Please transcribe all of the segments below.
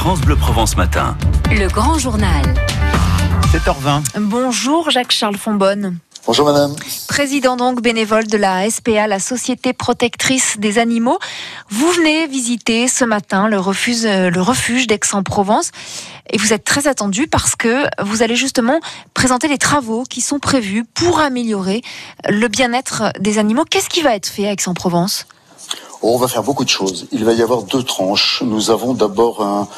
France Bleu Provence Matin. Le grand journal. 7h20. Bonjour Jacques-Charles Fonbonne. Bonjour madame. Président donc bénévole de la SPA, la Société protectrice des animaux. Vous venez visiter ce matin le refuge, le refuge d'Aix-en-Provence et vous êtes très attendu parce que vous allez justement présenter les travaux qui sont prévus pour améliorer le bien-être des animaux. Qu'est-ce qui va être fait à Aix-en-Provence? On va faire beaucoup de choses. Il va y avoir deux tranches. Nous avons d'abord un,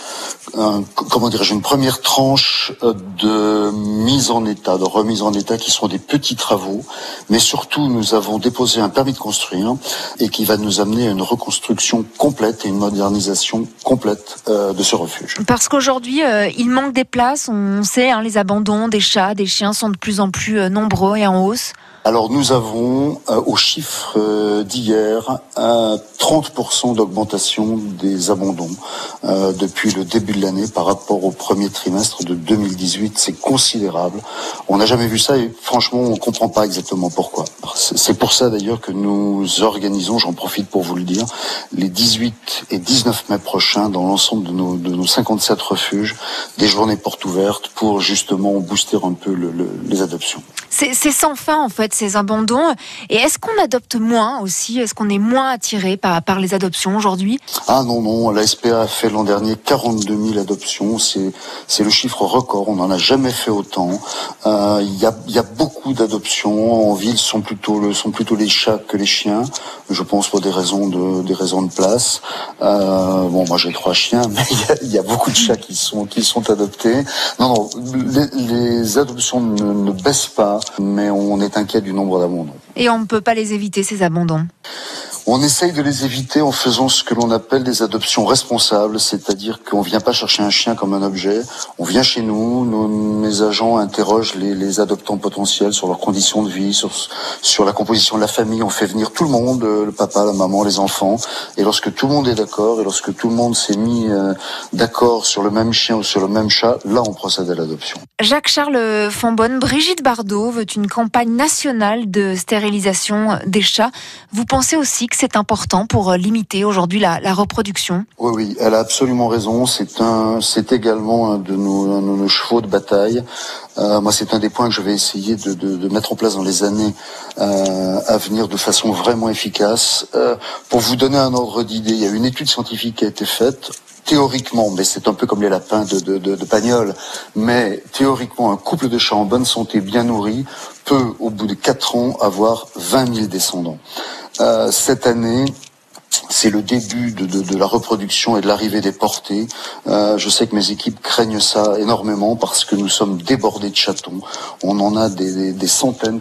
un, comment dirais-je, une première tranche euh, de mise en état, de remise en état, qui seront des petits travaux, mais surtout nous avons déposé un permis de construire et qui va nous amener à une reconstruction complète et une modernisation complète euh, de ce refuge. Parce qu'aujourd'hui, euh, il manque des places. On sait, hein, les abandons des chats, des chiens sont de plus en plus nombreux et en hausse. Alors nous avons euh, au chiffre euh, d'hier un 30% d'augmentation des abandons euh, depuis le début de l'année par rapport au premier trimestre de 2018. C'est considérable. On n'a jamais vu ça et franchement on comprend pas exactement pourquoi. C'est pour ça d'ailleurs que nous organisons, j'en profite pour vous le dire, les 18 et 19 mai prochains dans l'ensemble de nos, de nos 57 refuges, des journées portes ouvertes pour justement booster un peu le, le, les adoptions. C'est sans fin en fait ces abandons. Et est-ce qu'on adopte moins aussi Est-ce qu'on est moins attiré par, par les adoptions aujourd'hui Ah non, non, la SPA a fait l'an dernier 42 000 adoptions. C'est, le chiffre record. On n'en a jamais fait autant. Il euh, y, a, y a beaucoup d'adoptions. En ville, sont plutôt, sont plutôt les chats que les chiens. Je pense pour des raisons de, des raisons de place. Euh, bon, moi j'ai trois chiens, mais il y, a, beaucoup de chats qui sont, qui sont adoptés. Non, non, les, les adoptions ne, ne baissent pas, mais on est inquiet Et on ne peut pas les éviter, ces abandons on essaye de les éviter en faisant ce que l'on appelle des adoptions responsables, c'est-à-dire qu'on vient pas chercher un chien comme un objet, on vient chez nous, nos, mes agents interrogent les, les, adoptants potentiels sur leurs conditions de vie, sur, sur la composition de la famille, on fait venir tout le monde, le papa, la maman, les enfants, et lorsque tout le monde est d'accord, et lorsque tout le monde s'est mis euh, d'accord sur le même chien ou sur le même chat, là on procède à l'adoption. Jacques-Charles Fonbonne, Brigitte Bardot veut une campagne nationale de stérilisation des chats. Vous pensez aussi c'est important pour limiter aujourd'hui la, reproduction Oui, oui, elle a absolument raison. C'est un, c'est également un de nos, chevaux de bataille. Euh, moi, c'est un des points que je vais essayer de, mettre en place dans les années euh, à venir de façon vraiment efficace. Euh, pour vous donner un ordre d'idée, il y a une étude scientifique qui a été faite théoriquement, mais c'est un peu comme les lapins de, de Pagnol, mais théoriquement, un couple de chats en bonne santé, bien nourri, peut, au bout de 4 ans, avoir 20 000 descendants. Euh, cette année, c'est le début de, de, la reproduction et de l'arrivée des portées. Euh, je sais que mes équipes craignent ça énormément parce que nous sommes débordés de chatons. On en a des, des, des centaines.